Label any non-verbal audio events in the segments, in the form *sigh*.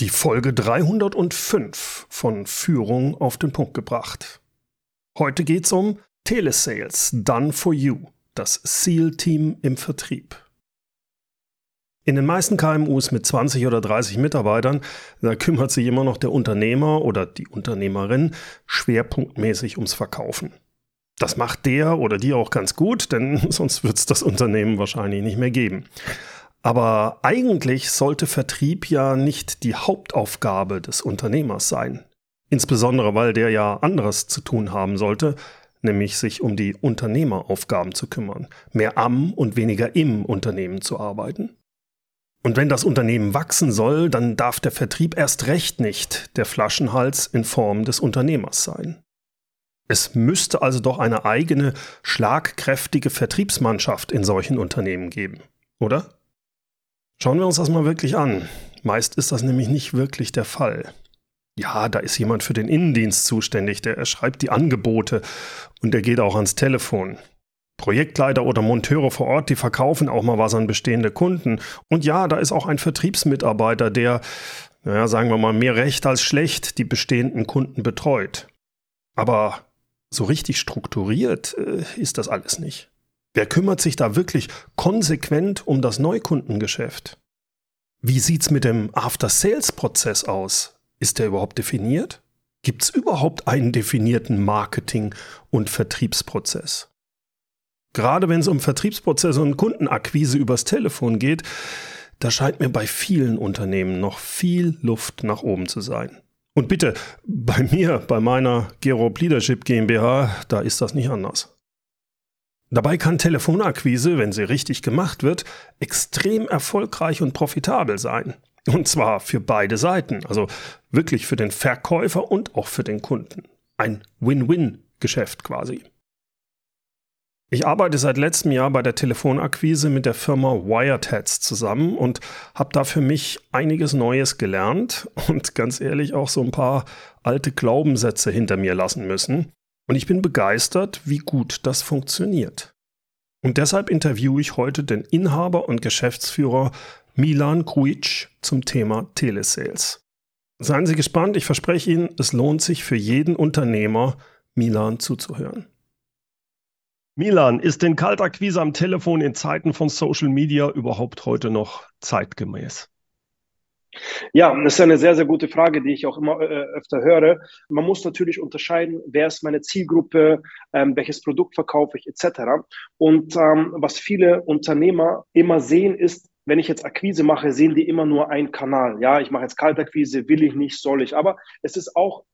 Die Folge 305 von Führung auf den Punkt gebracht. Heute geht's um Telesales Done for You, das SEAL-Team im Vertrieb. In den meisten KMUs mit 20 oder 30 Mitarbeitern, da kümmert sich immer noch der Unternehmer oder die Unternehmerin schwerpunktmäßig ums Verkaufen. Das macht der oder die auch ganz gut, denn *laughs* sonst wird es das Unternehmen wahrscheinlich nicht mehr geben. Aber eigentlich sollte Vertrieb ja nicht die Hauptaufgabe des Unternehmers sein. Insbesondere weil der ja anderes zu tun haben sollte, nämlich sich um die Unternehmeraufgaben zu kümmern, mehr am und weniger im Unternehmen zu arbeiten. Und wenn das Unternehmen wachsen soll, dann darf der Vertrieb erst recht nicht der Flaschenhals in Form des Unternehmers sein. Es müsste also doch eine eigene, schlagkräftige Vertriebsmannschaft in solchen Unternehmen geben, oder? Schauen wir uns das mal wirklich an. Meist ist das nämlich nicht wirklich der Fall. Ja, da ist jemand für den Innendienst zuständig, der schreibt die Angebote und der geht auch ans Telefon. Projektleiter oder Monteure vor Ort, die verkaufen auch mal was an bestehende Kunden. Und ja, da ist auch ein Vertriebsmitarbeiter, der, naja, sagen wir mal, mehr recht als schlecht die bestehenden Kunden betreut. Aber so richtig strukturiert äh, ist das alles nicht. Wer kümmert sich da wirklich konsequent um das Neukundengeschäft? Wie sieht's mit dem After-Sales-Prozess aus? Ist der überhaupt definiert? Gibt's überhaupt einen definierten Marketing- und Vertriebsprozess? Gerade wenn es um Vertriebsprozesse und Kundenakquise übers Telefon geht, da scheint mir bei vielen Unternehmen noch viel Luft nach oben zu sein. Und bitte, bei mir, bei meiner Gerob Leadership GmbH, da ist das nicht anders. Dabei kann Telefonakquise, wenn sie richtig gemacht wird, extrem erfolgreich und profitabel sein. Und zwar für beide Seiten, also wirklich für den Verkäufer und auch für den Kunden. Ein Win-Win-Geschäft quasi. Ich arbeite seit letztem Jahr bei der Telefonakquise mit der Firma Wiredheads zusammen und habe da für mich einiges Neues gelernt und ganz ehrlich auch so ein paar alte Glaubenssätze hinter mir lassen müssen. Und ich bin begeistert, wie gut das funktioniert. Und deshalb interviewe ich heute den Inhaber und Geschäftsführer Milan Kruic zum Thema Telesales. Seien Sie gespannt, ich verspreche Ihnen, es lohnt sich für jeden Unternehmer, Milan zuzuhören. Milan, ist denn Kaltakquise am Telefon in Zeiten von Social Media überhaupt heute noch zeitgemäß? Ja, das ist eine sehr, sehr gute Frage, die ich auch immer äh, öfter höre. Man muss natürlich unterscheiden, wer ist meine Zielgruppe, ähm, welches Produkt verkaufe ich etc. Und ähm, was viele Unternehmer immer sehen, ist, wenn ich jetzt Akquise mache, sehen die immer nur einen Kanal. Ja, ich mache jetzt Kaltakquise, will ich nicht, soll ich. Aber es ist auch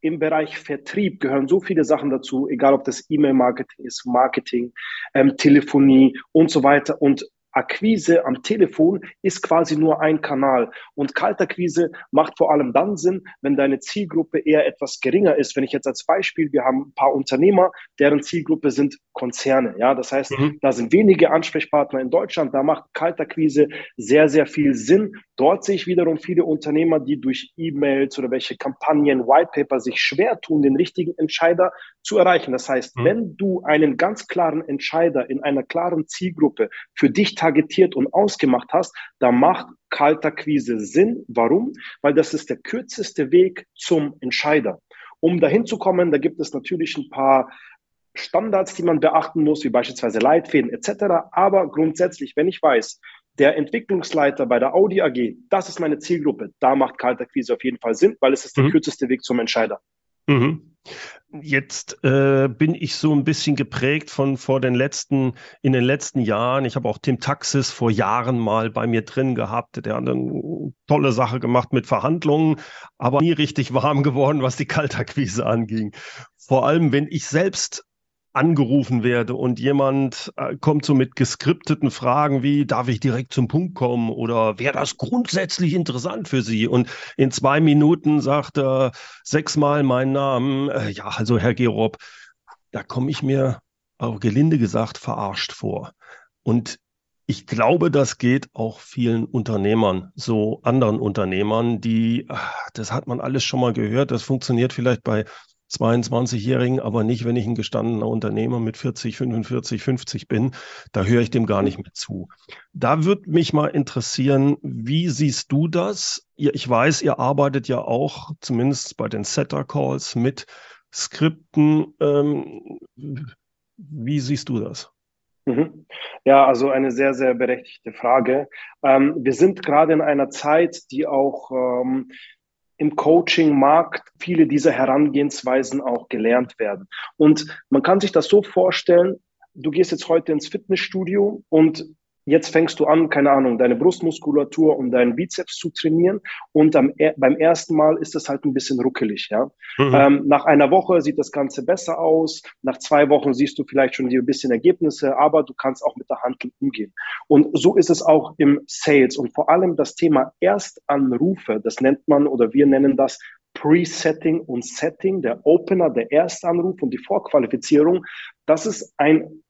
im Bereich Vertrieb gehören so viele Sachen dazu, egal ob das E-Mail-Marketing ist, Marketing, ähm, Telefonie und so weiter. Und Akquise am Telefon ist quasi nur ein Kanal. Und Kaltakquise macht vor allem dann Sinn, wenn deine Zielgruppe eher etwas geringer ist. Wenn ich jetzt als Beispiel, wir haben ein paar Unternehmer, deren Zielgruppe sind Konzerne. Ja, das heißt, mhm. da sind wenige Ansprechpartner in Deutschland. Da macht Kaltakquise sehr, sehr viel Sinn. Dort sehe ich wiederum viele Unternehmer, die durch E-Mails oder welche Kampagnen, Whitepaper sich schwer tun, den richtigen Entscheider zu erreichen. Das heißt, mhm. wenn du einen ganz klaren Entscheider in einer klaren Zielgruppe für dich targetiert und ausgemacht hast, da macht Kaltakquise Sinn. Warum? Weil das ist der kürzeste Weg zum Entscheider. Um dahin zu kommen, da gibt es natürlich ein paar Standards, die man beachten muss, wie beispielsweise Leitfäden etc. Aber grundsätzlich, wenn ich weiß, der Entwicklungsleiter bei der Audi AG, das ist meine Zielgruppe, da macht Kaltakquise auf jeden Fall Sinn, weil es ist der mhm. kürzeste Weg zum Entscheider. Mhm. Jetzt äh, bin ich so ein bisschen geprägt von vor den letzten, in den letzten Jahren. Ich habe auch Tim Taxis vor Jahren mal bei mir drin gehabt. Der hat eine tolle Sache gemacht mit Verhandlungen, aber nie richtig warm *laughs* geworden, was die Kaltakquise anging. Vor allem, wenn ich selbst angerufen werde und jemand äh, kommt so mit geskripteten Fragen wie, darf ich direkt zum Punkt kommen oder wäre das grundsätzlich interessant für Sie? Und in zwei Minuten sagt er sechsmal meinen Namen. Äh, ja, also Herr Gerob, da komme ich mir, auch gelinde gesagt, verarscht vor. Und ich glaube, das geht auch vielen Unternehmern, so anderen Unternehmern, die, das hat man alles schon mal gehört, das funktioniert vielleicht bei 22-Jährigen, aber nicht, wenn ich ein gestandener Unternehmer mit 40, 45, 50 bin. Da höre ich dem gar nicht mehr zu. Da würde mich mal interessieren, wie siehst du das? Ich weiß, ihr arbeitet ja auch, zumindest bei den Setter-Calls, mit Skripten. Ähm, wie siehst du das? Mhm. Ja, also eine sehr, sehr berechtigte Frage. Ähm, wir sind gerade in einer Zeit, die auch ähm, im Coaching-Markt viele dieser Herangehensweisen auch gelernt werden. Und man kann sich das so vorstellen, du gehst jetzt heute ins Fitnessstudio und Jetzt fängst du an, keine Ahnung, deine Brustmuskulatur und deinen Bizeps zu trainieren. Und am, beim ersten Mal ist es halt ein bisschen ruckelig. Ja? Mhm. Ähm, nach einer Woche sieht das Ganze besser aus. Nach zwei Wochen siehst du vielleicht schon ein bisschen Ergebnisse, aber du kannst auch mit der Hand umgehen. Und so ist es auch im Sales. Und vor allem das Thema Erstanrufe, das nennt man oder wir nennen das Presetting und Setting, der Opener, der Erstanruf und die Vorqualifizierung. Das ist ein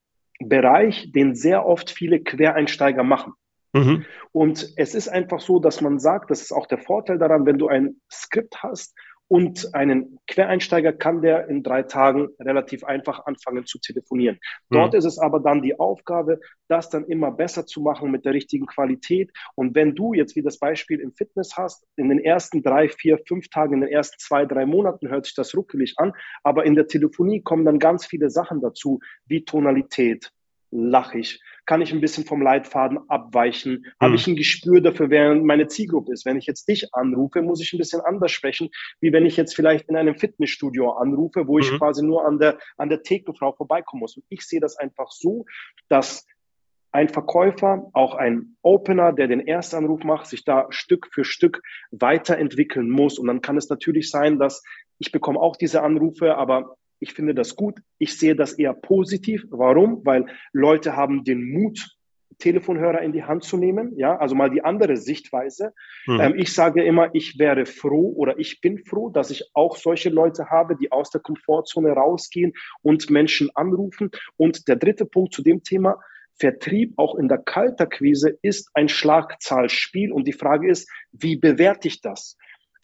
Bereich, den sehr oft viele Quereinsteiger machen. Mhm. Und es ist einfach so, dass man sagt, das ist auch der Vorteil daran, wenn du ein Skript hast und einen Quereinsteiger kann der in drei Tagen relativ einfach anfangen zu telefonieren. Dort mhm. ist es aber dann die Aufgabe, das dann immer besser zu machen mit der richtigen Qualität. Und wenn du jetzt wie das Beispiel im Fitness hast, in den ersten drei, vier, fünf Tagen, in den ersten zwei, drei Monaten hört sich das ruckelig an, aber in der Telefonie kommen dann ganz viele Sachen dazu, wie Tonalität, lache ich? Kann ich ein bisschen vom Leitfaden abweichen? Mhm. Habe ich ein Gespür dafür, wer meine Zielgruppe ist? Wenn ich jetzt dich anrufe, muss ich ein bisschen anders sprechen, wie wenn ich jetzt vielleicht in einem Fitnessstudio anrufe, wo ich mhm. quasi nur an der, an der Thekenfrau vorbeikommen muss. Und ich sehe das einfach so, dass ein Verkäufer, auch ein Opener, der den Erstanruf macht, sich da Stück für Stück weiterentwickeln muss. Und dann kann es natürlich sein, dass ich bekomme auch diese Anrufe, aber ich finde das gut. Ich sehe das eher positiv. Warum? Weil Leute haben den Mut, Telefonhörer in die Hand zu nehmen. Ja, also mal die andere Sichtweise. Mhm. Ähm, ich sage immer, ich wäre froh oder ich bin froh, dass ich auch solche Leute habe, die aus der Komfortzone rausgehen und Menschen anrufen. Und der dritte Punkt zu dem Thema, Vertrieb auch in der Kalterquise ist ein Schlagzahlspiel. Und die Frage ist, wie bewerte ich das?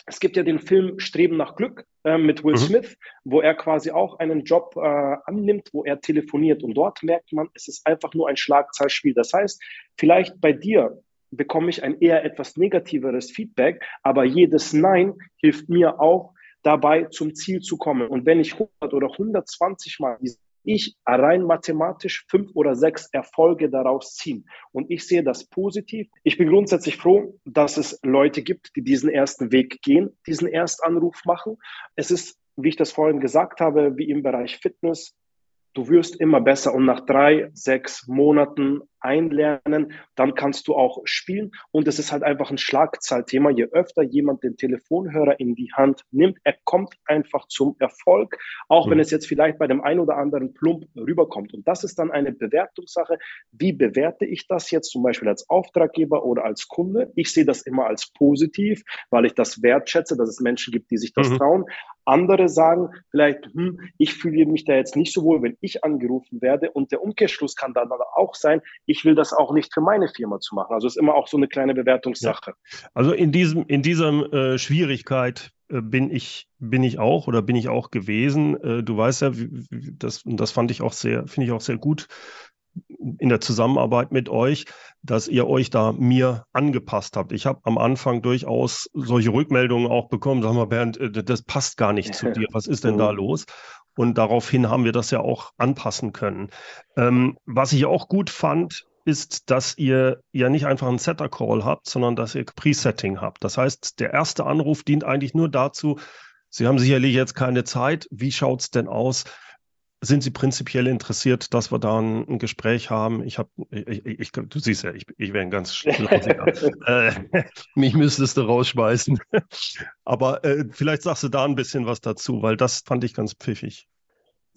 Es gibt ja den Film Streben nach Glück äh, mit Will mhm. Smith, wo er quasi auch einen Job äh, annimmt, wo er telefoniert. Und dort merkt man, es ist einfach nur ein Schlagzahlspiel. Das heißt, vielleicht bei dir bekomme ich ein eher etwas negativeres Feedback, aber jedes Nein hilft mir auch dabei, zum Ziel zu kommen. Und wenn ich 100 oder 120 Mal diese ich rein mathematisch fünf oder sechs Erfolge daraus ziehen. Und ich sehe das positiv. Ich bin grundsätzlich froh, dass es Leute gibt, die diesen ersten Weg gehen, diesen Erstanruf machen. Es ist, wie ich das vorhin gesagt habe, wie im Bereich Fitness, du wirst immer besser und nach drei, sechs Monaten einlernen, dann kannst du auch spielen und es ist halt einfach ein Schlagzahlthema. Je öfter jemand den Telefonhörer in die Hand nimmt, er kommt einfach zum Erfolg, auch mhm. wenn es jetzt vielleicht bei dem einen oder anderen plump rüberkommt. Und das ist dann eine Bewertungssache. Wie bewerte ich das jetzt zum Beispiel als Auftraggeber oder als Kunde? Ich sehe das immer als positiv, weil ich das wertschätze, dass es Menschen gibt, die sich das mhm. trauen. Andere sagen vielleicht, hm, ich fühle mich da jetzt nicht so wohl, wenn ich angerufen werde. Und der Umkehrschluss kann dann aber auch sein, ich will das auch nicht für meine Firma zu machen. Also es ist immer auch so eine kleine Bewertungssache. Ja. Also in diesem, in dieser äh, Schwierigkeit äh, bin ich, bin ich auch oder bin ich auch gewesen. Äh, du weißt ja, das, und das fand ich auch sehr, finde ich auch sehr gut in der Zusammenarbeit mit euch, dass ihr euch da mir angepasst habt. Ich habe am Anfang durchaus solche Rückmeldungen auch bekommen. Sag mal, Bernd, äh, das passt gar nicht zu *laughs* dir. Was ist denn da los? Und daraufhin haben wir das ja auch anpassen können. Ähm, was ich auch gut fand, ist, dass ihr ja nicht einfach einen Setter-Call habt, sondern dass ihr Presetting habt. Das heißt, der erste Anruf dient eigentlich nur dazu, Sie haben sicherlich jetzt keine Zeit. Wie schaut es denn aus? Sind Sie prinzipiell interessiert, dass wir da ein, ein Gespräch haben? Ich habe, ich, ich, du siehst ja, ich, ich wäre ein ganz *laughs* äh, Mich müsstest du rausschmeißen. *laughs* Aber äh, vielleicht sagst du da ein bisschen was dazu, weil das fand ich ganz pfiffig.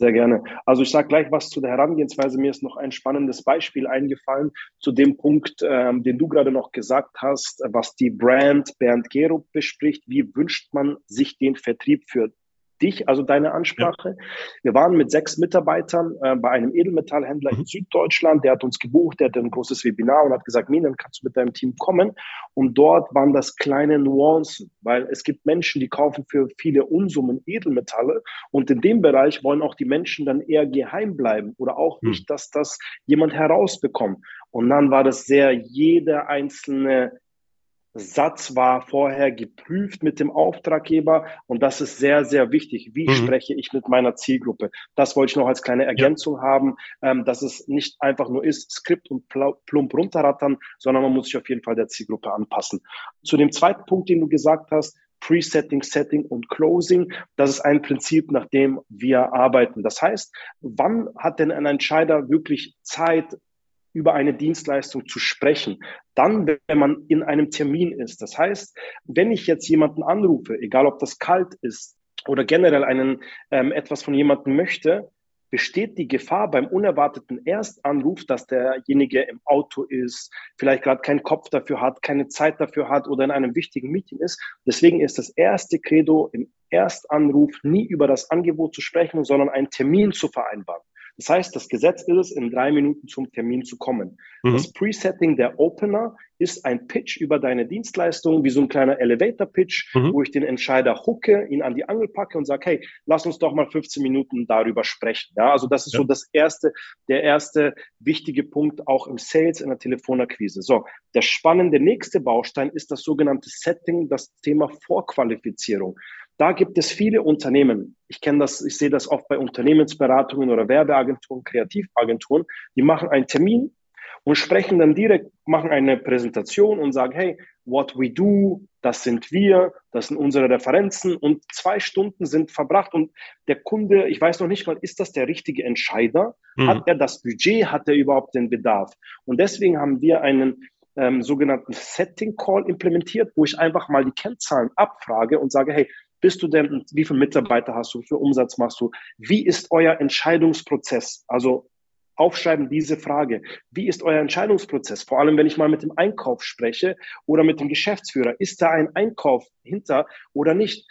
Sehr gerne. Also ich sage gleich was zu der Herangehensweise. Mir ist noch ein spannendes Beispiel eingefallen zu dem Punkt, ähm, den du gerade noch gesagt hast, was die Brand Bernd Gerob bespricht. Wie wünscht man sich den Vertrieb für dich, also deine Ansprache. Ja. Wir waren mit sechs Mitarbeitern äh, bei einem Edelmetallhändler mhm. in Süddeutschland. Der hat uns gebucht, der hatte ein großes Webinar und hat gesagt, Minen, kannst du mit deinem Team kommen? Und dort waren das kleine Nuancen, weil es gibt Menschen, die kaufen für viele Unsummen Edelmetalle und in dem Bereich wollen auch die Menschen dann eher geheim bleiben oder auch mhm. nicht, dass das jemand herausbekommt. Und dann war das sehr, jeder einzelne Satz war vorher geprüft mit dem Auftraggeber und das ist sehr, sehr wichtig. Wie mhm. spreche ich mit meiner Zielgruppe? Das wollte ich noch als kleine Ergänzung ja. haben, ähm, dass es nicht einfach nur ist, Skript und plump runterrattern, sondern man muss sich auf jeden Fall der Zielgruppe anpassen. Zu dem zweiten Punkt, den du gesagt hast, Presetting, Setting und Closing. Das ist ein Prinzip, nach dem wir arbeiten. Das heißt, wann hat denn ein Entscheider wirklich Zeit, über eine Dienstleistung zu sprechen, dann, wenn man in einem Termin ist. Das heißt, wenn ich jetzt jemanden anrufe, egal ob das kalt ist oder generell einen ähm, etwas von jemandem möchte, besteht die Gefahr beim unerwarteten Erstanruf, dass derjenige im Auto ist, vielleicht gerade keinen Kopf dafür hat, keine Zeit dafür hat oder in einem wichtigen Meeting ist. Deswegen ist das erste Credo im Erstanruf nie über das Angebot zu sprechen, sondern einen Termin zu vereinbaren. Das heißt, das Gesetz ist es, in drei Minuten zum Termin zu kommen. Mhm. Das Presetting der Opener ist ein Pitch über deine Dienstleistung, wie so ein kleiner Elevator-Pitch, mhm. wo ich den Entscheider hucke, ihn an die Angel packe und sage, hey, lass uns doch mal 15 Minuten darüber sprechen. Ja, also das ist ja. so das erste, der erste wichtige Punkt auch im Sales, in der Telefonakquise. So, der spannende nächste Baustein ist das sogenannte Setting, das Thema Vorqualifizierung. Da gibt es viele Unternehmen. Ich kenne das, ich sehe das oft bei Unternehmensberatungen oder Werbeagenturen, Kreativagenturen. Die machen einen Termin und sprechen dann direkt, machen eine Präsentation und sagen, hey, what we do, das sind wir, das sind unsere Referenzen und zwei Stunden sind verbracht und der Kunde, ich weiß noch nicht mal, ist das der richtige Entscheider? Mhm. Hat er das Budget? Hat er überhaupt den Bedarf? Und deswegen haben wir einen ähm, sogenannten Setting Call implementiert, wo ich einfach mal die Kennzahlen abfrage und sage, hey, bist du denn, wie viele Mitarbeiter hast du, wie viel Umsatz machst du? Wie ist euer Entscheidungsprozess? Also aufschreiben diese Frage. Wie ist euer Entscheidungsprozess? Vor allem, wenn ich mal mit dem Einkauf spreche oder mit dem Geschäftsführer. Ist da ein Einkauf hinter oder nicht?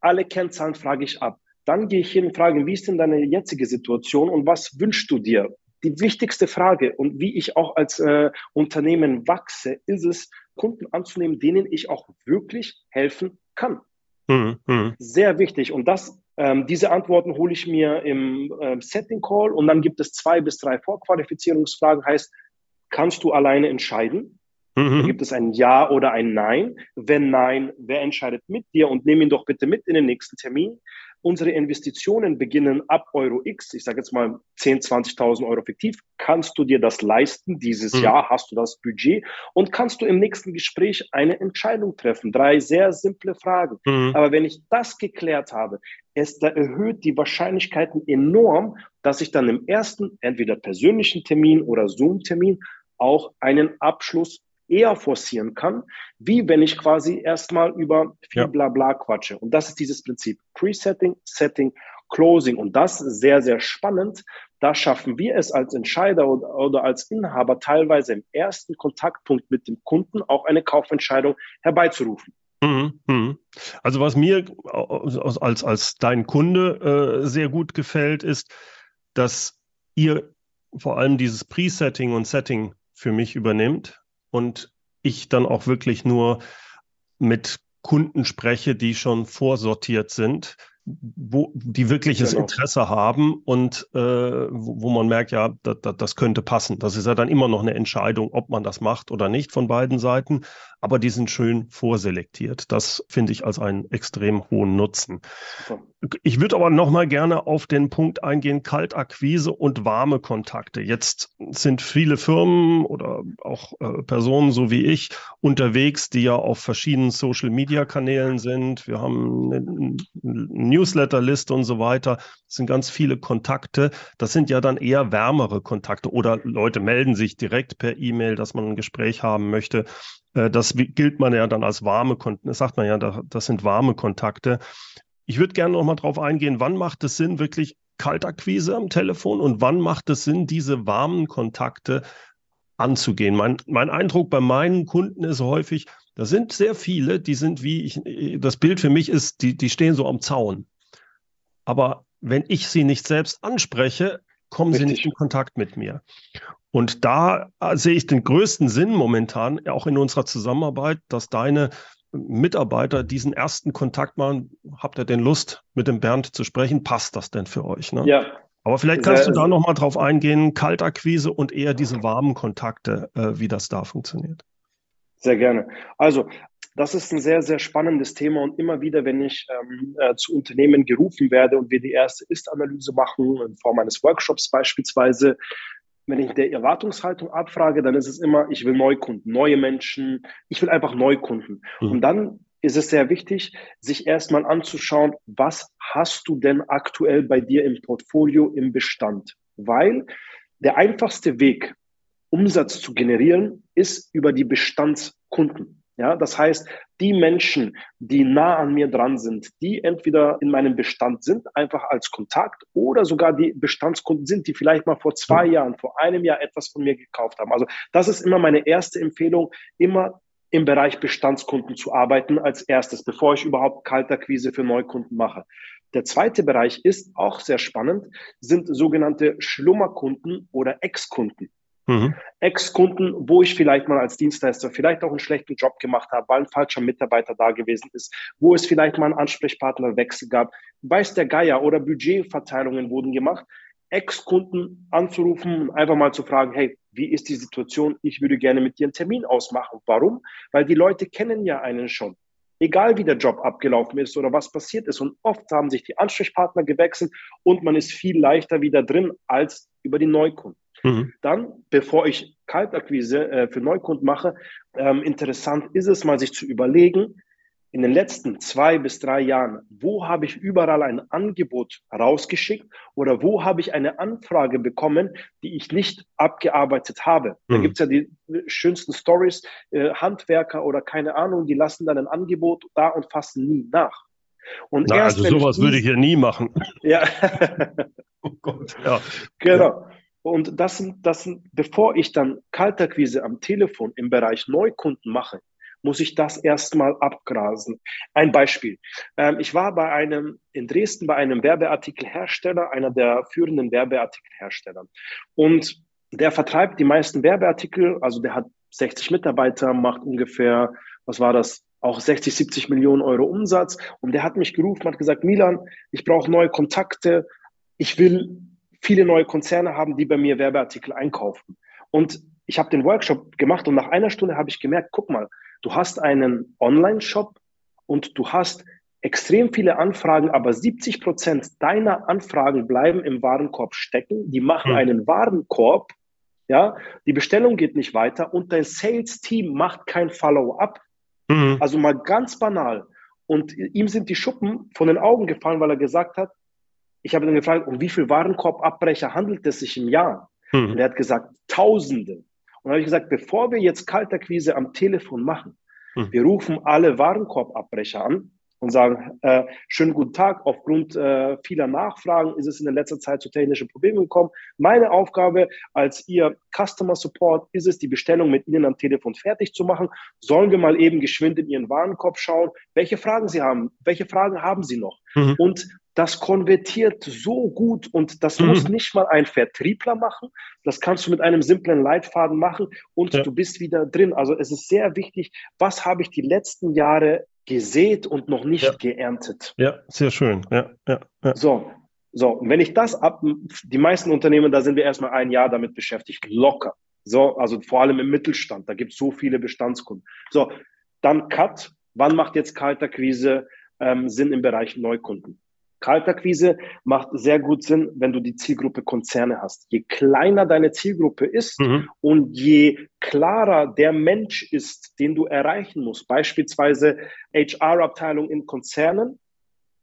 Alle Kennzahlen frage ich ab. Dann gehe ich hin und frage, wie ist denn deine jetzige Situation und was wünschst du dir? Die wichtigste Frage und wie ich auch als äh, Unternehmen wachse, ist es, Kunden anzunehmen, denen ich auch wirklich helfen kann. Mhm, mhm. Sehr wichtig. Und das, ähm, diese Antworten hole ich mir im ähm, Setting Call und dann gibt es zwei bis drei Vorqualifizierungsfragen. Heißt, kannst du alleine entscheiden? Mhm. Gibt es ein Ja oder ein Nein? Wenn nein, wer entscheidet mit dir und nimm ihn doch bitte mit in den nächsten Termin? Unsere Investitionen beginnen ab Euro X, ich sage jetzt mal 10, 20.000 Euro fiktiv. Kannst du dir das leisten? Dieses mhm. Jahr hast du das Budget und kannst du im nächsten Gespräch eine Entscheidung treffen? Drei sehr simple Fragen. Mhm. Aber wenn ich das geklärt habe, es da erhöht die Wahrscheinlichkeiten enorm, dass ich dann im ersten, entweder persönlichen Termin oder Zoom-Termin auch einen Abschluss eher forcieren kann, wie wenn ich quasi erstmal über viel ja. Blabla quatsche. Und das ist dieses Prinzip Presetting, Setting, Closing. Und das ist sehr, sehr spannend. Da schaffen wir es als Entscheider oder, als Inhaber teilweise im ersten Kontaktpunkt mit dem Kunden auch eine Kaufentscheidung herbeizurufen. Mhm, mhm. Also was mir als, als dein Kunde äh, sehr gut gefällt, ist, dass ihr vor allem dieses Presetting und Setting für mich übernimmt und ich dann auch wirklich nur mit Kunden spreche, die schon vorsortiert sind, wo die wirkliches genau. Interesse haben und äh, wo, wo, man merkt, ja, das, das könnte passen. Das ist ja dann immer noch eine Entscheidung, ob man das macht oder nicht von beiden Seiten aber die sind schön vorselektiert. Das finde ich als einen extrem hohen Nutzen. Super. Ich würde aber noch mal gerne auf den Punkt eingehen, Kaltakquise und warme Kontakte. Jetzt sind viele Firmen oder auch äh, Personen so wie ich unterwegs, die ja auf verschiedenen Social-Media-Kanälen sind. Wir haben eine Newsletter-Liste und so weiter. Das sind ganz viele Kontakte. Das sind ja dann eher wärmere Kontakte oder Leute melden sich direkt per E-Mail, dass man ein Gespräch haben möchte. Äh, das gilt man ja dann als warme Kontakte, sagt man ja, das sind warme Kontakte. Ich würde gerne noch mal drauf eingehen, wann macht es Sinn, wirklich Kaltakquise am Telefon und wann macht es Sinn, diese warmen Kontakte anzugehen? Mein, mein Eindruck bei meinen Kunden ist häufig, da sind sehr viele, die sind wie ich, das Bild für mich ist, die, die stehen so am Zaun. aber wenn ich sie nicht selbst anspreche, kommen Richtig. sie nicht in Kontakt mit mir. Und da äh, sehe ich den größten Sinn momentan, auch in unserer Zusammenarbeit, dass deine Mitarbeiter diesen ersten Kontakt machen. Habt ihr denn Lust, mit dem Bernd zu sprechen? Passt das denn für euch? Ne? Ja. Aber vielleicht kannst Sehr, du da nochmal drauf eingehen, Kaltakquise und eher diese warmen Kontakte, äh, wie das da funktioniert. Sehr gerne. Also, das ist ein sehr, sehr spannendes Thema und immer wieder, wenn ich ähm, äh, zu Unternehmen gerufen werde und wir die erste Ist-Analyse machen, in Form eines Workshops beispielsweise, wenn ich der Erwartungshaltung abfrage, dann ist es immer, ich will Neukunden, neue Menschen, ich will einfach Neukunden. Mhm. Und dann ist es sehr wichtig, sich erstmal anzuschauen, was hast du denn aktuell bei dir im Portfolio im Bestand? Weil der einfachste Weg, Umsatz zu generieren, ist über die Bestandskunden. Ja, das heißt, die Menschen, die nah an mir dran sind, die entweder in meinem Bestand sind, einfach als Kontakt oder sogar die Bestandskunden sind, die vielleicht mal vor zwei Jahren, vor einem Jahr etwas von mir gekauft haben. Also das ist immer meine erste Empfehlung, immer im Bereich Bestandskunden zu arbeiten als erstes, bevor ich überhaupt Kaltakquise für Neukunden mache. Der zweite Bereich ist auch sehr spannend, sind sogenannte Schlummerkunden oder Ex-Kunden. Mhm. Ex-Kunden, wo ich vielleicht mal als Dienstleister vielleicht auch einen schlechten Job gemacht habe, weil ein falscher Mitarbeiter da gewesen ist, wo es vielleicht mal einen Ansprechpartnerwechsel gab, weiß der Geier oder Budgetverteilungen wurden gemacht. Ex-Kunden anzurufen, einfach mal zu fragen, hey, wie ist die Situation? Ich würde gerne mit dir einen Termin ausmachen. Warum? Weil die Leute kennen ja einen schon. Egal wie der Job abgelaufen ist oder was passiert ist. Und oft haben sich die Ansprechpartner gewechselt und man ist viel leichter wieder drin als über die Neukunden. Mhm. Dann, bevor ich Kaltakquise äh, für Neukunden mache, ähm, interessant ist es mal, sich zu überlegen, in den letzten zwei bis drei Jahren, wo habe ich überall ein Angebot rausgeschickt oder wo habe ich eine Anfrage bekommen, die ich nicht abgearbeitet habe. Mhm. Da gibt es ja die schönsten Stories, äh, Handwerker oder keine Ahnung, die lassen dann ein Angebot da und fassen nie nach. Und Na, erst, also sowas ich würde ich ja nie machen. Ja. *laughs* oh Gott. Ja. Genau. Und das sind, das sind, bevor ich dann Kaltakquise am Telefon im Bereich Neukunden mache, muss ich das erstmal abgrasen. Ein Beispiel. Ähm, ich war bei einem, in Dresden bei einem Werbeartikelhersteller, einer der führenden Werbeartikelhersteller. Und der vertreibt die meisten Werbeartikel, also der hat 60 Mitarbeiter, macht ungefähr, was war das, auch 60, 70 Millionen Euro Umsatz. Und der hat mich gerufen, hat gesagt, Milan, ich brauche neue Kontakte. Ich will viele neue Konzerne haben, die bei mir Werbeartikel einkaufen. Und ich habe den Workshop gemacht und nach einer Stunde habe ich gemerkt, guck mal, du hast einen Online-Shop und du hast extrem viele Anfragen, aber 70 Prozent deiner Anfragen bleiben im Warenkorb stecken. Die machen mhm. einen Warenkorb, ja, die Bestellung geht nicht weiter und dein Sales-Team macht kein Follow-up. Mhm. Also mal ganz banal. Und ihm sind die Schuppen von den Augen gefallen, weil er gesagt hat, ich habe dann gefragt, um wie viel Warenkorbabbrecher handelt es sich im Jahr? Mhm. Und er hat gesagt, Tausende. Und dann habe ich gesagt, bevor wir jetzt Kaltakquise am Telefon machen, mhm. wir rufen alle Warenkorbabbrecher an und sagen, äh, schönen guten Tag, aufgrund äh, vieler Nachfragen ist es in der letzten Zeit zu technischen Problemen gekommen. Meine Aufgabe als Ihr Customer Support ist es, die Bestellung mit Ihnen am Telefon fertig zu machen. Sollen wir mal eben geschwind in Ihren Warenkorb schauen, welche Fragen Sie haben, welche Fragen haben Sie noch? Mhm. Und das konvertiert so gut und das mhm. muss nicht mal ein Vertriebler machen. Das kannst du mit einem simplen Leitfaden machen und ja. du bist wieder drin. Also es ist sehr wichtig, was habe ich die letzten Jahre gesät und noch nicht ja. geerntet. Ja, sehr schön. Ja, ja, ja. So, so, und wenn ich das ab, die meisten Unternehmen, da sind wir erstmal ein Jahr damit beschäftigt, locker. So, also vor allem im Mittelstand, da gibt es so viele Bestandskunden. So, dann Cut. Wann macht jetzt Kalterquise ähm, Sinn im Bereich Neukunden? Kaltakquise macht sehr gut Sinn, wenn du die Zielgruppe Konzerne hast. Je kleiner deine Zielgruppe ist mhm. und je klarer der Mensch ist, den du erreichen musst, beispielsweise HR-Abteilung in Konzernen,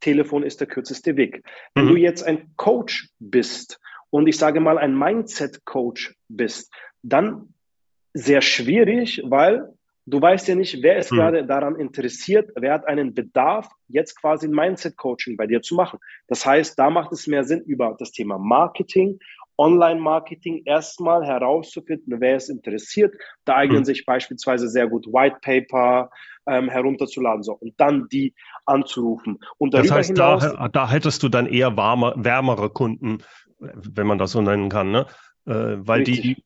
Telefon ist der kürzeste Weg. Wenn mhm. du jetzt ein Coach bist und ich sage mal ein Mindset-Coach bist, dann sehr schwierig, weil Du weißt ja nicht, wer ist hm. gerade daran interessiert, wer hat einen Bedarf, jetzt quasi ein Mindset-Coaching bei dir zu machen. Das heißt, da macht es mehr Sinn, über das Thema Marketing Online-Marketing erstmal herauszufinden, wer es interessiert. Da eignen mhm. sich beispielsweise sehr gut White Paper ähm, herunterzuladen so, und dann die anzurufen. Und das heißt, hinaus, da, da hättest du dann eher warme, wärmere Kunden, wenn man das so nennen kann, ne? Äh, weil Richtig. die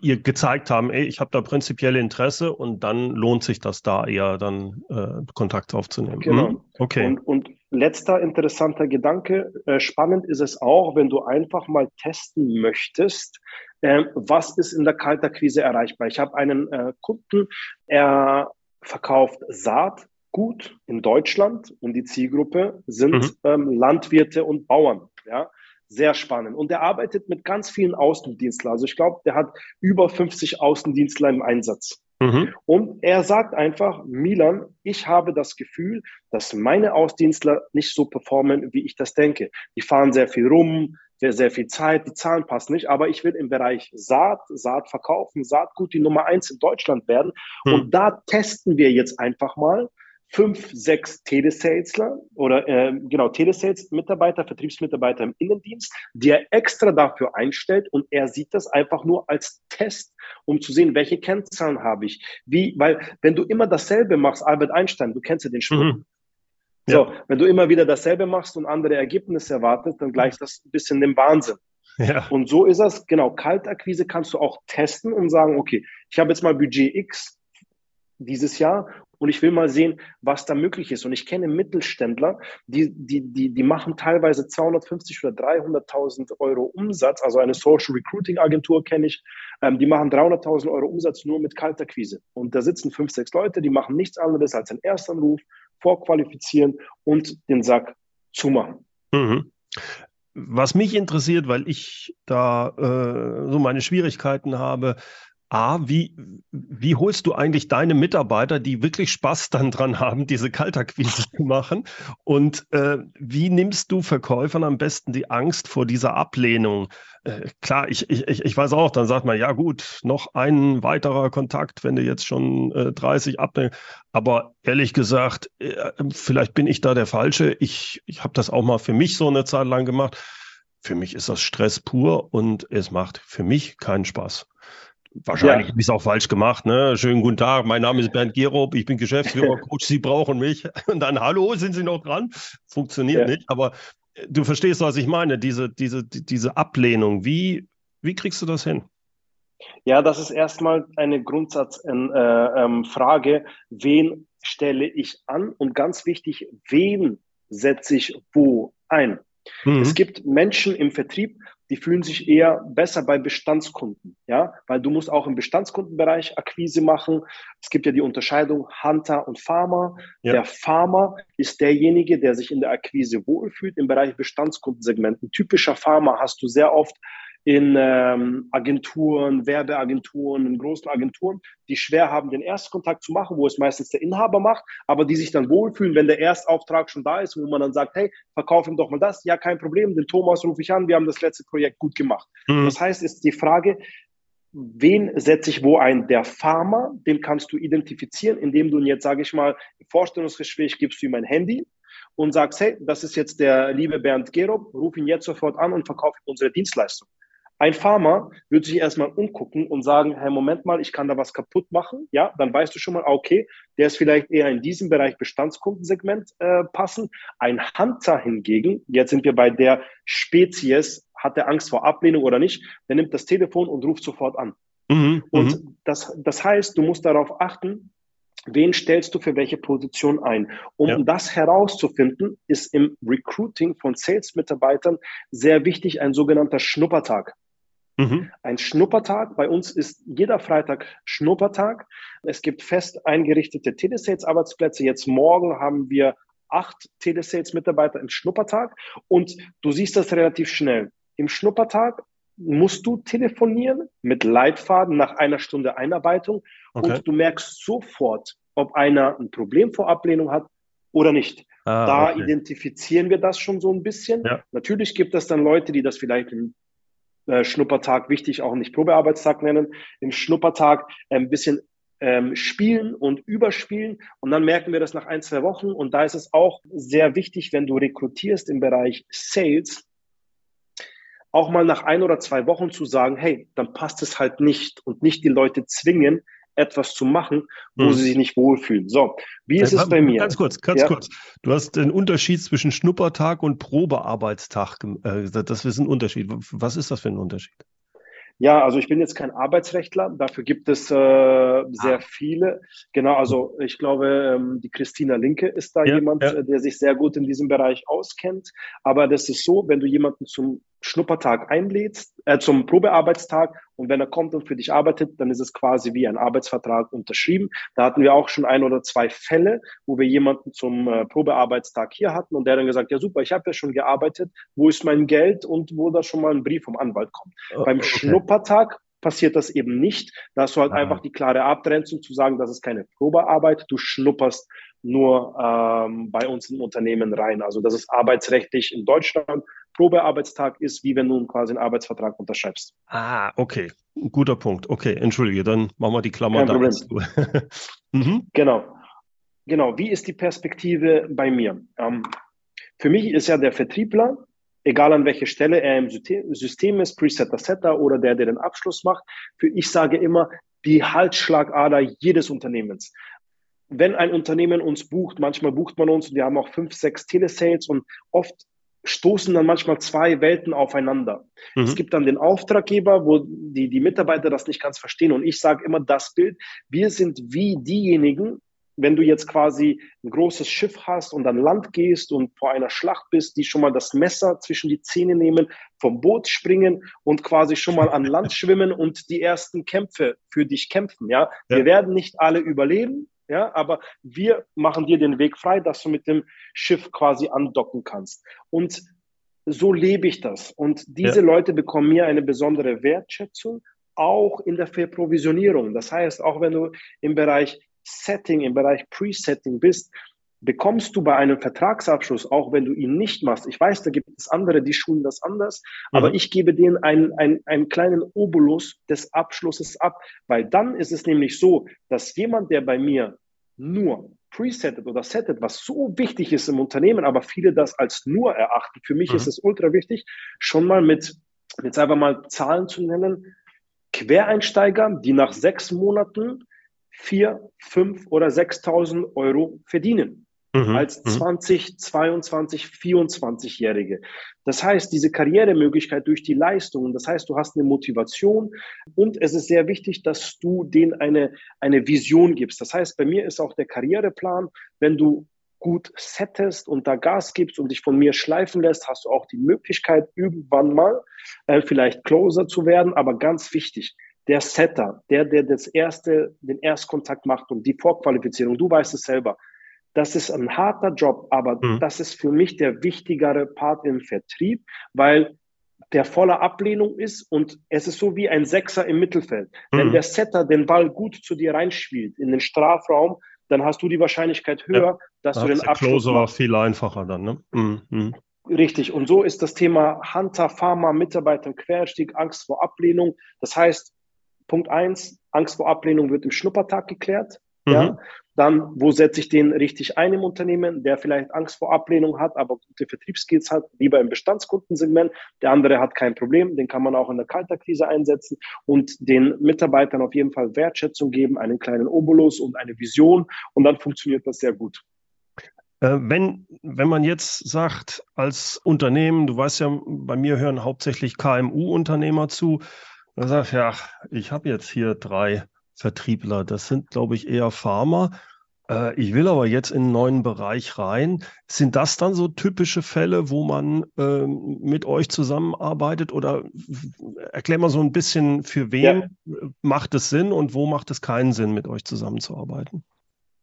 ihr gezeigt haben, ey, ich habe da prinzipielle Interesse und dann lohnt sich das da eher dann äh, Kontakt aufzunehmen. Genau. Hm? Okay. Und, und, letzter interessanter Gedanke, äh, spannend ist es auch, wenn du einfach mal testen möchtest, äh, was ist in der Kaltakquise erreichbar. Ich habe einen äh, Kunden, er verkauft Saatgut in Deutschland und die Zielgruppe sind mhm. ähm, Landwirte und Bauern. Ja? Sehr spannend. Und er arbeitet mit ganz vielen Außendienstlern. Also ich glaube, der hat über 50 Außendienstler im Einsatz. Mhm. Und er sagt einfach, Milan, ich habe das Gefühl, dass meine Außendienstler nicht so performen, wie ich das denke. Die fahren sehr viel rum, sehr, sehr viel Zeit, die Zahlen passen nicht, aber ich will im Bereich Saat, Saat verkaufen, Saatgut die Nummer eins in Deutschland werden. Mhm. Und da testen wir jetzt einfach mal, fünf, sechs Telesalesler oder äh, genau Telesales-Mitarbeiter, Vertriebsmitarbeiter im Innendienst, die er extra dafür einstellt und er sieht das einfach nur als Test, um zu sehen, welche Kennzahlen habe ich. Wie, weil wenn du immer dasselbe machst, Albert Einstein, du kennst ja den Spruch. Mhm. So, ja. wenn du immer wieder dasselbe machst und andere Ergebnisse erwartest, dann gleicht das ein bisschen dem Wahnsinn. Ja. Und so ist das, genau, Kaltakquise kannst du auch testen und sagen, okay, ich habe jetzt mal Budget X dieses Jahr und ich will mal sehen, was da möglich ist. Und ich kenne Mittelständler, die, die, die, die machen teilweise 250 oder 300.000 Euro Umsatz. Also eine Social Recruiting Agentur kenne ich. Ähm, die machen 300.000 Euro Umsatz nur mit Kalterquise. Und da sitzen fünf, sechs Leute, die machen nichts anderes als einen Erstanruf, vorqualifizieren und den Sack zumachen. Mhm. Was mich interessiert, weil ich da äh, so meine Schwierigkeiten habe, A, wie, wie holst du eigentlich deine Mitarbeiter, die wirklich Spaß dann dran haben, diese Kaltakquise zu machen? Und äh, wie nimmst du Verkäufern am besten die Angst vor dieser Ablehnung? Äh, klar, ich, ich, ich weiß auch, dann sagt man, ja gut, noch ein weiterer Kontakt, wenn du jetzt schon äh, 30 ablehnst. Aber ehrlich gesagt, äh, vielleicht bin ich da der Falsche. Ich, ich habe das auch mal für mich so eine Zeit lang gemacht. Für mich ist das Stress pur und es macht für mich keinen Spaß. Wahrscheinlich ja. habe ich es auch falsch gemacht. Ne? Schönen guten Tag, mein Name ist Bernd Gerob, ich bin Geschäftsführer, *laughs* Coach, Sie brauchen mich. Und dann, hallo, sind Sie noch dran? Funktioniert ja. nicht, aber äh, du verstehst, was ich meine, diese, diese, diese Ablehnung. Wie, wie kriegst du das hin? Ja, das ist erstmal eine Grundsatzfrage. Äh, ähm, wen stelle ich an? Und ganz wichtig, wen setze ich wo ein? Mhm. Es gibt Menschen im Vertrieb, die fühlen sich eher besser bei Bestandskunden, ja, weil du musst auch im Bestandskundenbereich Akquise machen. Es gibt ja die Unterscheidung Hunter und Farmer. Ja. Der Farmer ist derjenige, der sich in der Akquise wohlfühlt im Bereich Bestandskundensegment. Ein typischer Farmer hast du sehr oft in ähm, Agenturen, Werbeagenturen, in großen Agenturen, die schwer haben, den Erstkontakt zu machen, wo es meistens der Inhaber macht, aber die sich dann wohlfühlen, wenn der Erstauftrag schon da ist, wo man dann sagt, hey, verkauf ihm doch mal das. Ja, kein Problem, den Thomas rufe ich an, wir haben das letzte Projekt gut gemacht. Mhm. Das heißt, ist die Frage, wen setze ich wo ein? Der Farmer, den kannst du identifizieren, indem du ihn jetzt, sage ich mal, im Vorstellungsgespräch gibst du ihm ein Handy und sagst, hey, das ist jetzt der liebe Bernd Gerob, ruf ihn jetzt sofort an und verkauf unsere Dienstleistung. Ein Farmer wird sich erstmal umgucken und sagen, hey, Moment mal, ich kann da was kaputt machen. Ja, dann weißt du schon mal, okay, der ist vielleicht eher in diesem Bereich Bestandskundensegment äh, passend. Ein Hunter hingegen, jetzt sind wir bei der Spezies, hat der Angst vor Ablehnung oder nicht, der nimmt das Telefon und ruft sofort an. Mhm, und mhm. das, das heißt, du musst darauf achten, wen stellst du für welche Position ein? Um ja. das herauszufinden, ist im Recruiting von Sales-Mitarbeitern sehr wichtig ein sogenannter Schnuppertag. Mhm. Ein Schnuppertag. Bei uns ist jeder Freitag Schnuppertag. Es gibt fest eingerichtete Telesales-Arbeitsplätze. Jetzt morgen haben wir acht Telesales-Mitarbeiter im Schnuppertag und du siehst das relativ schnell. Im Schnuppertag musst du telefonieren mit Leitfaden nach einer Stunde Einarbeitung okay. und du merkst sofort, ob einer ein Problem vor Ablehnung hat oder nicht. Ah, da okay. identifizieren wir das schon so ein bisschen. Ja. Natürlich gibt es dann Leute, die das vielleicht im äh, Schnuppertag wichtig auch nicht Probearbeitstag nennen, im Schnuppertag ein bisschen ähm, spielen und überspielen. Und dann merken wir das nach ein, zwei Wochen. Und da ist es auch sehr wichtig, wenn du rekrutierst im Bereich Sales, auch mal nach ein oder zwei Wochen zu sagen, hey, dann passt es halt nicht und nicht die Leute zwingen, etwas zu machen, wo hm. sie sich nicht wohlfühlen. So, wie ist äh, es bei mir? Ganz kurz, ganz ja. kurz. Du hast den Unterschied zwischen Schnuppertag und Probearbeitstag. Äh, das ist ein Unterschied. Was ist das für ein Unterschied? Ja, also ich bin jetzt kein Arbeitsrechtler, dafür gibt es äh, sehr ah. viele. Genau, also ich glaube, ähm, die Christina Linke ist da ja, jemand, ja. der sich sehr gut in diesem Bereich auskennt. Aber das ist so, wenn du jemanden zum Schnuppertag einlädst, äh, zum Probearbeitstag und wenn er kommt und für dich arbeitet, dann ist es quasi wie ein Arbeitsvertrag unterschrieben. Da hatten wir auch schon ein oder zwei Fälle, wo wir jemanden zum äh, Probearbeitstag hier hatten und der dann gesagt, ja super, ich habe ja schon gearbeitet, wo ist mein Geld und wo da schon mal ein Brief vom Anwalt kommt. Oh, Beim okay. Schnuppertag passiert das eben nicht. Da hast du halt Aha. einfach die klare Abgrenzung zu sagen, das ist keine Probearbeit, du schnupperst nur ähm, bei uns im Unternehmen rein. Also das ist arbeitsrechtlich in Deutschland. Probearbeitstag ist, wie wenn du quasi einen Arbeitsvertrag unterschreibst. Ah, okay. Guter Punkt. Okay, entschuldige, dann machen wir die Klammer Kein da. *laughs* mhm. Genau. Genau. Wie ist die Perspektive bei mir? Ähm, für mich ist ja der Vertriebler, egal an welcher Stelle er im System ist, Presetter, Setter oder der, der den Abschluss macht, für ich sage immer, die Halsschlagader jedes Unternehmens wenn ein Unternehmen uns bucht, manchmal bucht man uns und wir haben auch fünf, sechs Telesales und oft stoßen dann manchmal zwei Welten aufeinander. Mhm. Es gibt dann den Auftraggeber, wo die, die Mitarbeiter das nicht ganz verstehen. Und ich sage immer das Bild, wir sind wie diejenigen, wenn du jetzt quasi ein großes Schiff hast und an Land gehst und vor einer Schlacht bist, die schon mal das Messer zwischen die Zähne nehmen, vom Boot springen und quasi schon mal an Land *laughs* schwimmen und die ersten Kämpfe für dich kämpfen. Ja, ja. wir werden nicht alle überleben, ja, aber wir machen dir den Weg frei, dass du mit dem Schiff quasi andocken kannst. Und so lebe ich das. Und diese ja. Leute bekommen mir eine besondere Wertschätzung, auch in der Verprovisionierung. Das heißt, auch wenn du im Bereich Setting, im Bereich Presetting bist, bekommst du bei einem Vertragsabschluss, auch wenn du ihn nicht machst, ich weiß, da gibt es andere, die schulen das anders, mhm. aber ich gebe denen einen, einen, einen kleinen Obolus des Abschlusses ab, weil dann ist es nämlich so, dass jemand, der bei mir nur presettet oder settet, was so wichtig ist im Unternehmen, aber viele das als nur erachten, für mich mhm. ist es ultra wichtig, schon mal mit, jetzt einfach mal Zahlen zu nennen, Quereinsteiger, die nach sechs Monaten vier, fünf oder 6.000 Euro verdienen mhm. als 20, 22, 24-Jährige. Das heißt, diese Karrieremöglichkeit durch die Leistungen, das heißt, du hast eine Motivation und es ist sehr wichtig, dass du denen eine, eine Vision gibst. Das heißt, bei mir ist auch der Karriereplan, wenn du gut settest und da Gas gibst und dich von mir schleifen lässt, hast du auch die Möglichkeit, irgendwann mal äh, vielleicht closer zu werden. Aber ganz wichtig, der Setter, der, der das erste, den Erstkontakt macht und die Vorqualifizierung, du weißt es selber, das ist ein harter Job, aber mhm. das ist für mich der wichtigere Part im Vertrieb, weil der voller Ablehnung ist und es ist so wie ein Sechser im Mittelfeld. Mhm. Wenn der Setter den Ball gut zu dir reinspielt in den Strafraum, dann hast du die Wahrscheinlichkeit höher, ja, dass da du den Abschluss Closer machst. viel einfacher dann, ne? Mhm. mhm. Richtig. Und so ist das Thema Hunter, Farmer, Mitarbeiter Querstieg, Angst vor Ablehnung. Das heißt, Punkt eins, Angst vor Ablehnung wird im Schnuppertag geklärt. Mhm. Ja. Dann, wo setze ich den richtig ein im Unternehmen, der vielleicht Angst vor Ablehnung hat, aber gute Vertriebskills hat, lieber im Bestandskundensegment. Der andere hat kein Problem, den kann man auch in der Kalterkrise einsetzen und den Mitarbeitern auf jeden Fall Wertschätzung geben, einen kleinen Obolus und eine Vision und dann funktioniert das sehr gut. Äh, wenn, wenn man jetzt sagt, als Unternehmen, du weißt ja, bei mir hören hauptsächlich KMU-Unternehmer zu, dann sagst ja, ich habe jetzt hier drei Vertriebler. Das sind, glaube ich, eher Pharma. Äh, ich will aber jetzt in einen neuen Bereich rein. Sind das dann so typische Fälle, wo man äh, mit euch zusammenarbeitet? Oder erklär mal so ein bisschen, für wen ja. macht es Sinn und wo macht es keinen Sinn, mit euch zusammenzuarbeiten?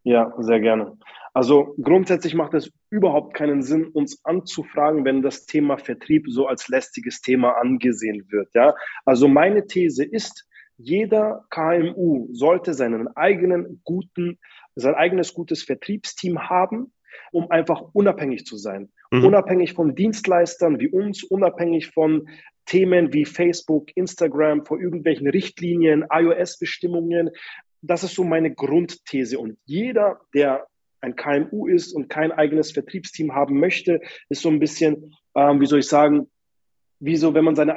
Ja, sehr gerne. Also grundsätzlich macht es überhaupt keinen Sinn, uns anzufragen, wenn das Thema Vertrieb so als lästiges Thema angesehen wird. Ja, also meine These ist, jeder KMU sollte seinen eigenen guten, sein eigenes gutes Vertriebsteam haben, um einfach unabhängig zu sein. Mhm. Unabhängig von Dienstleistern wie uns, unabhängig von Themen wie Facebook, Instagram, vor irgendwelchen Richtlinien, iOS-Bestimmungen. Das ist so meine Grundthese. Und jeder, der ein KMU ist und kein eigenes Vertriebsteam haben möchte, ist so ein bisschen, ähm, wie soll ich sagen, wie so, wenn man seine,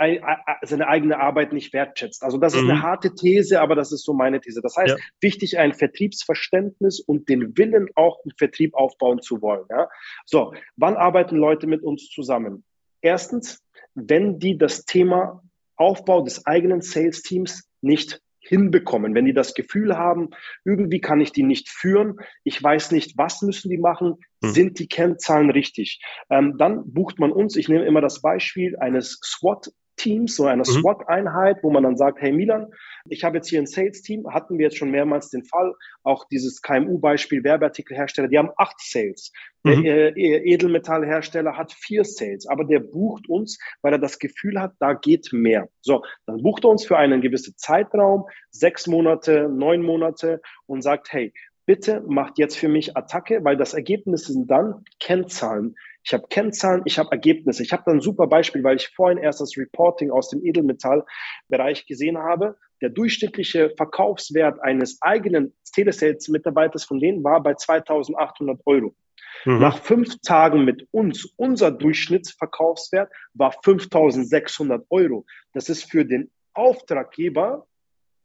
seine eigene Arbeit nicht wertschätzt. Also das ist mhm. eine harte These, aber das ist so meine These. Das heißt, ja. wichtig ein Vertriebsverständnis und den Willen auch einen Vertrieb aufbauen zu wollen. Ja? So, wann arbeiten Leute mit uns zusammen? Erstens, wenn die das Thema Aufbau des eigenen Sales-Teams nicht hinbekommen, wenn die das Gefühl haben, irgendwie kann ich die nicht führen, ich weiß nicht, was müssen die machen, hm. sind die Kennzahlen richtig, ähm, dann bucht man uns, ich nehme immer das Beispiel eines SWAT Teams, so eine mhm. SWAT-Einheit, wo man dann sagt, hey Milan, ich habe jetzt hier ein Sales-Team, hatten wir jetzt schon mehrmals den Fall, auch dieses KMU-Beispiel, Werbeartikelhersteller, die haben acht Sales. Mhm. Der äh, Edelmetallhersteller hat vier Sales, aber der bucht uns, weil er das Gefühl hat, da geht mehr. So, dann bucht er uns für einen gewissen Zeitraum, sechs Monate, neun Monate und sagt, hey, bitte macht jetzt für mich Attacke, weil das Ergebnis sind dann Kennzahlen, ich habe Kennzahlen, ich habe Ergebnisse. Ich habe da ein super Beispiel, weil ich vorhin erst das Reporting aus dem Edelmetallbereich gesehen habe. Der durchschnittliche Verkaufswert eines eigenen Telesales-Mitarbeiters von denen war bei 2800 Euro. Mhm. Nach fünf Tagen mit uns, unser Durchschnittsverkaufswert war 5600 Euro. Das ist für den Auftraggeber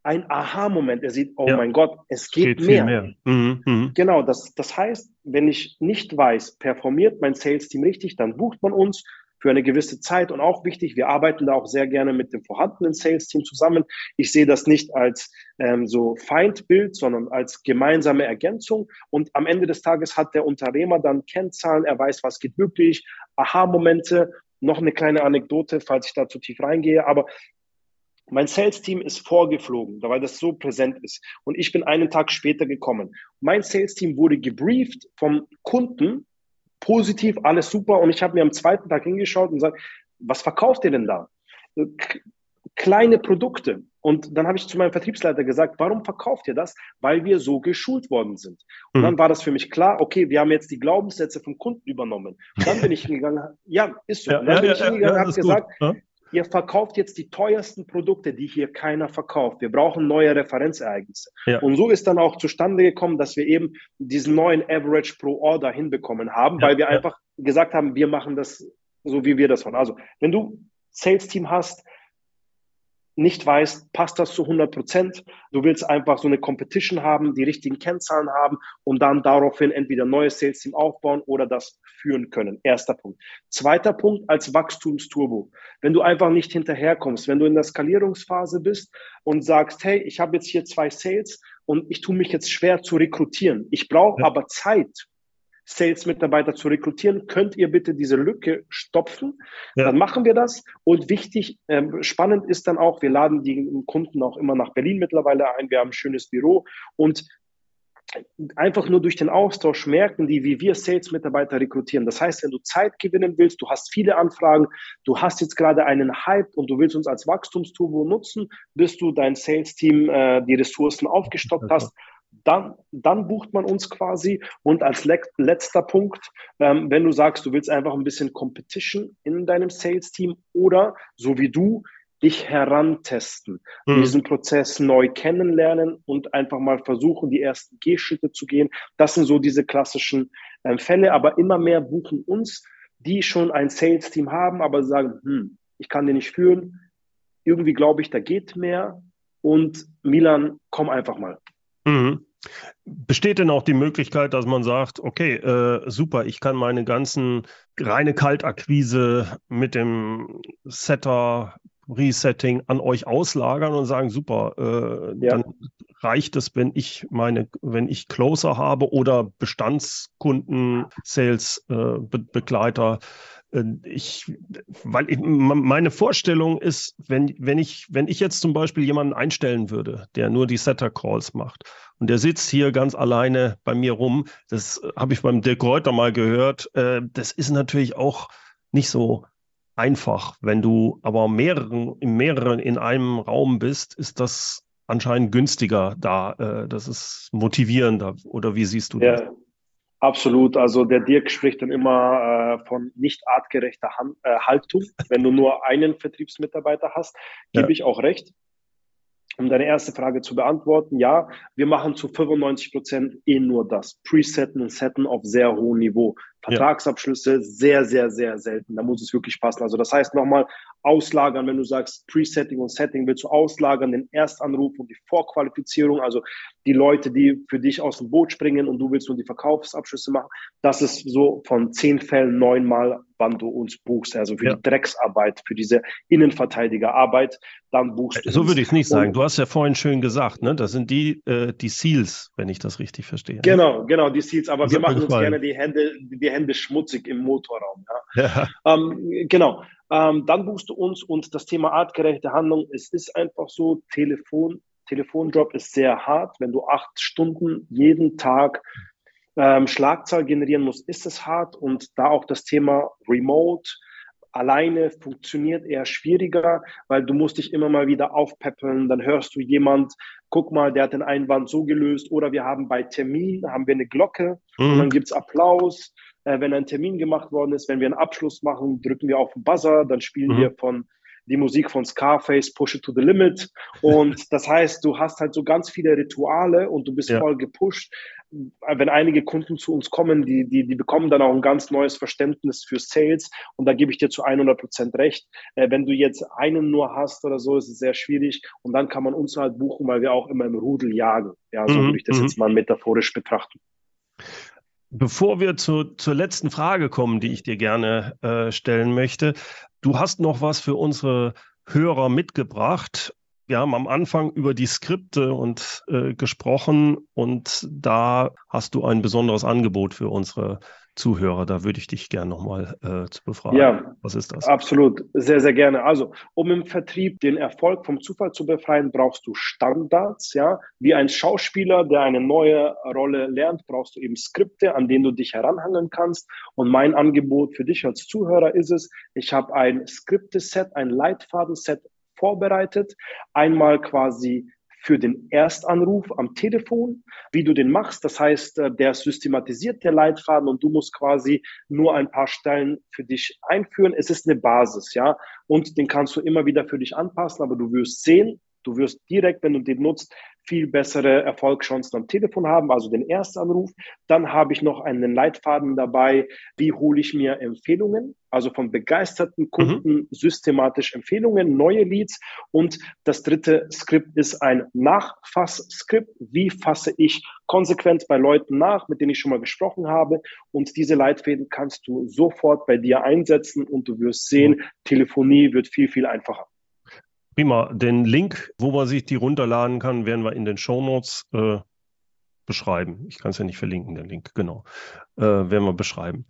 ein Aha-Moment. Er sieht, oh ja. mein Gott, es geht, geht mehr. mehr. Mhm, mh. Genau, das, das heißt, wenn ich nicht weiß, performiert mein Sales-Team richtig, dann bucht man uns für eine gewisse Zeit. Und auch wichtig, wir arbeiten da auch sehr gerne mit dem vorhandenen Sales-Team zusammen. Ich sehe das nicht als ähm, so Feindbild, sondern als gemeinsame Ergänzung. Und am Ende des Tages hat der Unternehmer dann Kennzahlen, er weiß, was geht wirklich, Aha-Momente. Noch eine kleine Anekdote, falls ich da zu tief reingehe, aber mein Sales-Team ist vorgeflogen, weil das so präsent ist. Und ich bin einen Tag später gekommen. Mein Sales-Team wurde gebrieft vom Kunden, positiv, alles super. Und ich habe mir am zweiten Tag hingeschaut und gesagt, was verkauft ihr denn da? Kleine Produkte. Und dann habe ich zu meinem Vertriebsleiter gesagt, warum verkauft ihr das? Weil wir so geschult worden sind. Und mhm. dann war das für mich klar, okay, wir haben jetzt die Glaubenssätze vom Kunden übernommen. Und dann bin ich hingegangen, ja, ist so. Ja, und dann ja, bin ich hingegangen und ja, habe gesagt, gut, ihr verkauft jetzt die teuersten Produkte, die hier keiner verkauft. Wir brauchen neue Referenzereignisse. Ja. Und so ist dann auch zustande gekommen, dass wir eben diesen neuen Average pro Order hinbekommen haben, ja, weil wir ja. einfach gesagt haben, wir machen das so, wie wir das wollen. Also, wenn du Sales Team hast, nicht weißt, passt das zu 100 Prozent. Du willst einfach so eine Competition haben, die richtigen Kennzahlen haben und dann daraufhin entweder neues Sales Team aufbauen oder das führen können. Erster Punkt. Zweiter Punkt als Wachstumsturbo. Wenn du einfach nicht hinterherkommst, wenn du in der Skalierungsphase bist und sagst, hey, ich habe jetzt hier zwei Sales und ich tue mich jetzt schwer zu rekrutieren. Ich brauche ja. aber Zeit, Sales-Mitarbeiter zu rekrutieren. Könnt ihr bitte diese Lücke stopfen? Ja. Dann machen wir das. Und wichtig, ähm, spannend ist dann auch, wir laden die Kunden auch immer nach Berlin mittlerweile ein. Wir haben ein schönes Büro und einfach nur durch den Austausch merken die, wie wir Sales-Mitarbeiter rekrutieren. Das heißt, wenn du Zeit gewinnen willst, du hast viele Anfragen, du hast jetzt gerade einen Hype und du willst uns als Wachstumsturbo nutzen, bis du dein Sales-Team äh, die Ressourcen aufgestockt hast, dann, dann bucht man uns quasi. Und als le letzter Punkt, ähm, wenn du sagst, du willst einfach ein bisschen Competition in deinem Sales-Team oder so wie du dich herantesten, mhm. diesen Prozess neu kennenlernen und einfach mal versuchen, die ersten Gehschritte zu gehen. Das sind so diese klassischen ähm, Fälle, aber immer mehr buchen uns, die schon ein Sales-Team haben, aber sagen, hm, ich kann den nicht führen, irgendwie glaube ich, da geht mehr und Milan, komm einfach mal. Mhm. Besteht denn auch die Möglichkeit, dass man sagt, okay, äh, super, ich kann meine ganzen reine Kaltakquise mit dem Setter Resetting an euch auslagern und sagen, super, äh, ja. dann reicht es, wenn ich meine, wenn ich Closer habe oder Bestandskunden, Sales äh, Be Begleiter äh, ich, weil ich, meine Vorstellung ist, wenn, wenn ich, wenn ich jetzt zum Beispiel jemanden einstellen würde, der nur die Setter-Calls macht und der sitzt hier ganz alleine bei mir rum, das habe ich beim Dirk Reuter mal gehört, äh, das ist natürlich auch nicht so einfach. Wenn du aber mehreren, in mehreren in einem Raum bist, ist das anscheinend günstiger da. Äh, das ist motivierender. Oder wie siehst du ja. das? Absolut. Also der Dirk spricht dann immer äh, von nicht artgerechter Hand, äh, Haltung. Wenn du nur einen Vertriebsmitarbeiter hast, gebe ja. ich auch recht. Um deine erste Frage zu beantworten, ja, wir machen zu 95 Prozent eh nur das. Presetten und Setten auf sehr hohem Niveau. Vertragsabschlüsse sehr, sehr, sehr selten. Da muss es wirklich passen. Also das heißt nochmal, auslagern, wenn du sagst Presetting und Setting, willst du auslagern, den Erstanruf und die Vorqualifizierung, also die Leute, die für dich aus dem Boot springen und du willst nur die Verkaufsabschlüsse machen. Das ist so von zehn Fällen neunmal, wann du uns buchst. Also für ja. die Drecksarbeit, für diese Innenverteidigerarbeit, dann buchst du. So würde ich es nicht sagen. Du hast ja vorhin schön gesagt, ne? Das sind die, äh, die Seals, wenn ich das richtig verstehe. Genau, genau, die Seals. Aber das wir machen uns gerne die Hände, die Hände schmutzig im Motorraum. Ja? *laughs* ja. Ähm, genau. Ähm, dann buchst du uns und das Thema artgerechte Handlung, es ist einfach so, Telefon, Telefonjob ist sehr hart. Wenn du acht Stunden jeden Tag ähm, Schlagzahl generieren musst, ist es hart. Und da auch das Thema Remote, alleine funktioniert eher schwieriger, weil du musst dich immer mal wieder aufpeppeln, dann hörst du jemand, guck mal, der hat den Einwand so gelöst oder wir haben bei Termin, haben wir eine Glocke mhm. und dann gibt's Applaus äh, wenn ein Termin gemacht worden ist, wenn wir einen Abschluss machen, drücken wir auf den Buzzer, dann spielen mhm. wir von die Musik von Scarface, Push It to the Limit. Und *laughs* das heißt, du hast halt so ganz viele Rituale und du bist ja. voll gepusht. Wenn einige Kunden zu uns kommen, die, die, die bekommen dann auch ein ganz neues Verständnis für Sales. Und da gebe ich dir zu 100 Prozent recht. Äh, wenn du jetzt einen nur hast oder so, ist es sehr schwierig. Und dann kann man uns halt buchen, weil wir auch immer im Rudel jagen. Ja, so mhm. würde ich das mhm. jetzt mal metaphorisch betrachten. Bevor wir zu, zur letzten Frage kommen, die ich dir gerne äh, stellen möchte, du hast noch was für unsere Hörer mitgebracht. Wir haben am Anfang über die Skripte und äh, gesprochen und da hast du ein besonderes Angebot für unsere Zuhörer. Da würde ich dich gerne nochmal äh, zu befragen. Ja, was ist das? Absolut, sehr, sehr gerne. Also, um im Vertrieb den Erfolg vom Zufall zu befreien, brauchst du Standards. Ja, wie ein Schauspieler, der eine neue Rolle lernt, brauchst du eben Skripte, an denen du dich heranhangeln kannst. Und mein Angebot für dich als Zuhörer ist es: Ich habe ein Skripteset, ein Leitfadenset vorbereitet. Einmal quasi für den Erstanruf am Telefon, wie du den machst. Das heißt, äh, der systematisiert der Leitfaden und du musst quasi nur ein paar Stellen für dich einführen. Es ist eine Basis, ja. Und den kannst du immer wieder für dich anpassen, aber du wirst sehen, du wirst direkt, wenn du den nutzt, viel bessere Erfolgschancen am Telefon haben, also den Erstanruf. Dann habe ich noch einen Leitfaden dabei, wie hole ich mir Empfehlungen, also von begeisterten Kunden mhm. systematisch Empfehlungen, neue Leads. Und das dritte Skript ist ein Nachfassskript. Wie fasse ich konsequent bei Leuten nach, mit denen ich schon mal gesprochen habe? Und diese Leitfäden kannst du sofort bei dir einsetzen und du wirst sehen, mhm. Telefonie wird viel, viel einfacher. Prima. Den Link, wo man sich die runterladen kann, werden wir in den Show Notes äh, beschreiben. Ich kann es ja nicht verlinken, den Link, genau. Äh, werden wir beschreiben.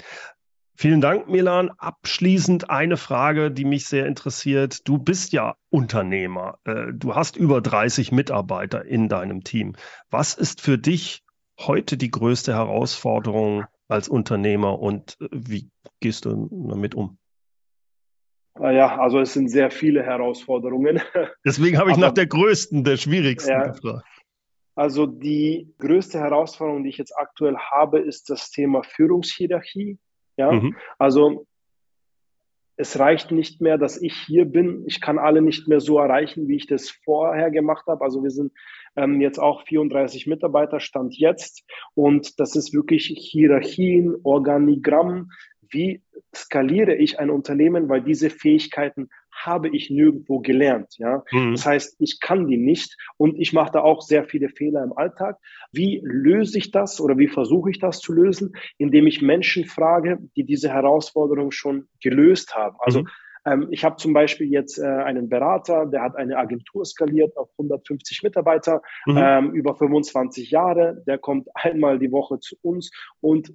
Vielen Dank, Milan. Abschließend eine Frage, die mich sehr interessiert. Du bist ja Unternehmer. Äh, du hast über 30 Mitarbeiter in deinem Team. Was ist für dich heute die größte Herausforderung als Unternehmer und äh, wie gehst du damit um? Ja, also es sind sehr viele Herausforderungen. *laughs* Deswegen habe ich Aber, nach der größten, der schwierigsten ja, gefragt. Also die größte Herausforderung, die ich jetzt aktuell habe, ist das Thema Führungshierarchie. Ja, mhm. also es reicht nicht mehr, dass ich hier bin. Ich kann alle nicht mehr so erreichen, wie ich das vorher gemacht habe. Also wir sind ähm, jetzt auch 34 Mitarbeiter, Stand jetzt. Und das ist wirklich Hierarchien, Organigramm, wie skaliere ich ein Unternehmen, weil diese Fähigkeiten habe ich nirgendwo gelernt. Ja? Mhm. Das heißt, ich kann die nicht und ich mache da auch sehr viele Fehler im Alltag. Wie löse ich das oder wie versuche ich das zu lösen? Indem ich Menschen frage, die diese Herausforderung schon gelöst haben. Also mhm. ähm, ich habe zum Beispiel jetzt äh, einen Berater, der hat eine Agentur skaliert auf 150 Mitarbeiter mhm. ähm, über 25 Jahre. Der kommt einmal die Woche zu uns und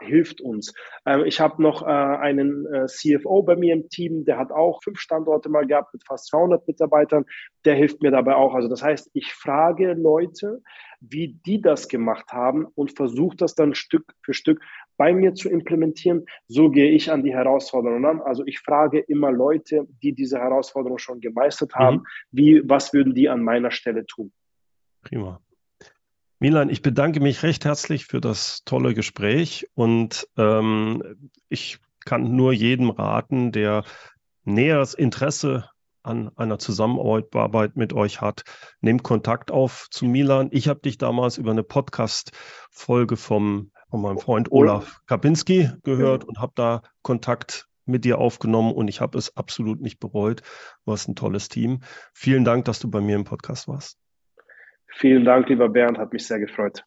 hilft uns. Ähm, ich habe noch äh, einen äh, CFO bei mir im Team, der hat auch fünf Standorte mal gehabt mit fast 200 Mitarbeitern. Der hilft mir dabei auch. Also das heißt, ich frage Leute, wie die das gemacht haben und versuche das dann Stück für Stück bei mir zu implementieren. So gehe ich an die Herausforderung an. Also ich frage immer Leute, die diese Herausforderung schon gemeistert haben, mhm. wie, was würden die an meiner Stelle tun? Prima. Milan, ich bedanke mich recht herzlich für das tolle Gespräch und ähm, ich kann nur jedem raten, der näheres Interesse an einer Zusammenarbeit mit euch hat, nehmt Kontakt auf zu Milan. Ich habe dich damals über eine Podcast-Folge von meinem Freund Olaf Kapinski gehört und habe da Kontakt mit dir aufgenommen und ich habe es absolut nicht bereut. Du hast ein tolles Team. Vielen Dank, dass du bei mir im Podcast warst. Vielen Dank, lieber Bernd, hat mich sehr gefreut.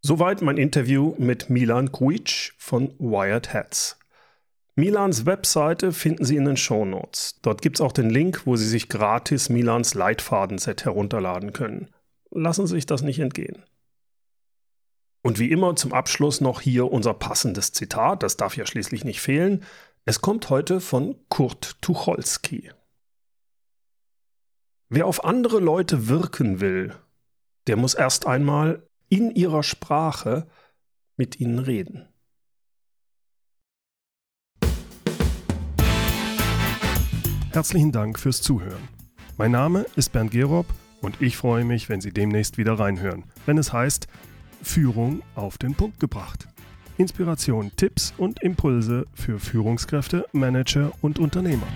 Soweit mein Interview mit Milan Kuic von Wired Hats. Milans Webseite finden Sie in den Show Notes. Dort gibt es auch den Link, wo Sie sich gratis Milans Leitfadenset herunterladen können. Lassen Sie sich das nicht entgehen. Und wie immer zum Abschluss noch hier unser passendes Zitat, das darf ja schließlich nicht fehlen. Es kommt heute von Kurt Tucholsky. Wer auf andere Leute wirken will, der muss erst einmal in ihrer Sprache mit ihnen reden. Herzlichen Dank fürs Zuhören. Mein Name ist Bernd Gerob und ich freue mich, wenn Sie demnächst wieder reinhören, wenn es heißt Führung auf den Punkt gebracht. Inspiration, Tipps und Impulse für Führungskräfte, Manager und Unternehmer.